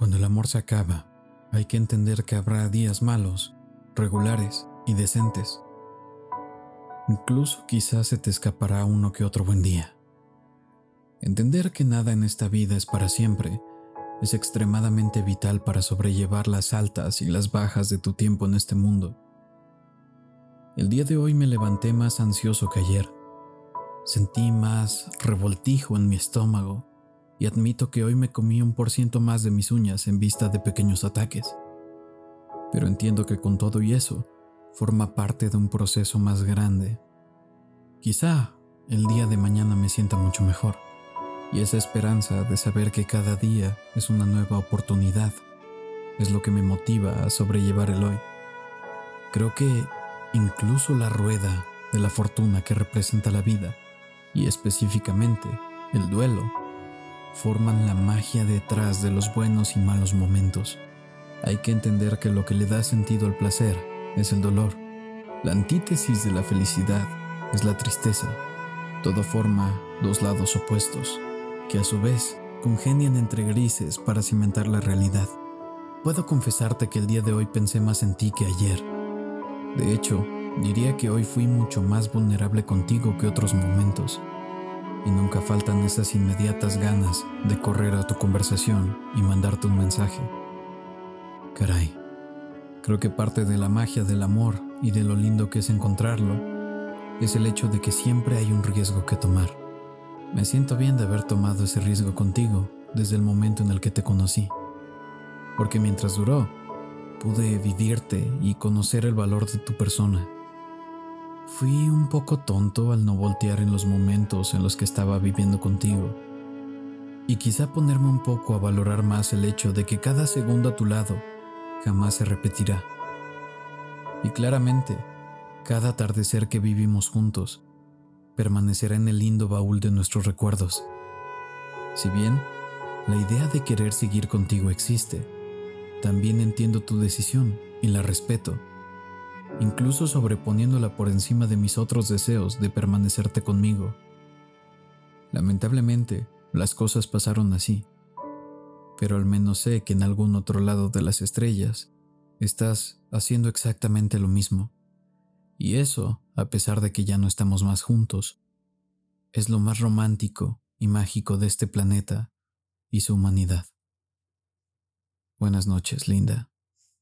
Cuando el amor se acaba, hay que entender que habrá días malos, regulares y decentes. Incluso quizás se te escapará uno que otro buen día. Entender que nada en esta vida es para siempre es extremadamente vital para sobrellevar las altas y las bajas de tu tiempo en este mundo. El día de hoy me levanté más ansioso que ayer. Sentí más revoltijo en mi estómago y admito que hoy me comí un por ciento más de mis uñas en vista de pequeños ataques. Pero entiendo que con todo y eso, forma parte de un proceso más grande. Quizá el día de mañana me sienta mucho mejor, y esa esperanza de saber que cada día es una nueva oportunidad es lo que me motiva a sobrellevar el hoy. Creo que incluso la rueda de la fortuna que representa la vida, y específicamente el duelo, forman la magia detrás de los buenos y malos momentos. Hay que entender que lo que le da sentido al placer es el dolor. La antítesis de la felicidad es la tristeza. Todo forma dos lados opuestos, que a su vez congenian entre grises para cimentar la realidad. Puedo confesarte que el día de hoy pensé más en ti que ayer. De hecho, diría que hoy fui mucho más vulnerable contigo que otros momentos y nunca faltan esas inmediatas ganas de correr a tu conversación y mandarte un mensaje. Caray, creo que parte de la magia del amor y de lo lindo que es encontrarlo es el hecho de que siempre hay un riesgo que tomar. Me siento bien de haber tomado ese riesgo contigo desde el momento en el que te conocí, porque mientras duró, pude vivirte y conocer el valor de tu persona Fui un poco tonto al no voltear en los momentos en los que estaba viviendo contigo. Y quizá ponerme un poco a valorar más el hecho de que cada segundo a tu lado jamás se repetirá. Y claramente, cada atardecer que vivimos juntos permanecerá en el lindo baúl de nuestros recuerdos. Si bien la idea de querer seguir contigo existe, también entiendo tu decisión y la respeto incluso sobreponiéndola por encima de mis otros deseos de permanecerte conmigo. Lamentablemente, las cosas pasaron así, pero al menos sé que en algún otro lado de las estrellas estás haciendo exactamente lo mismo. Y eso, a pesar de que ya no estamos más juntos, es lo más romántico y mágico de este planeta y su humanidad. Buenas noches, linda.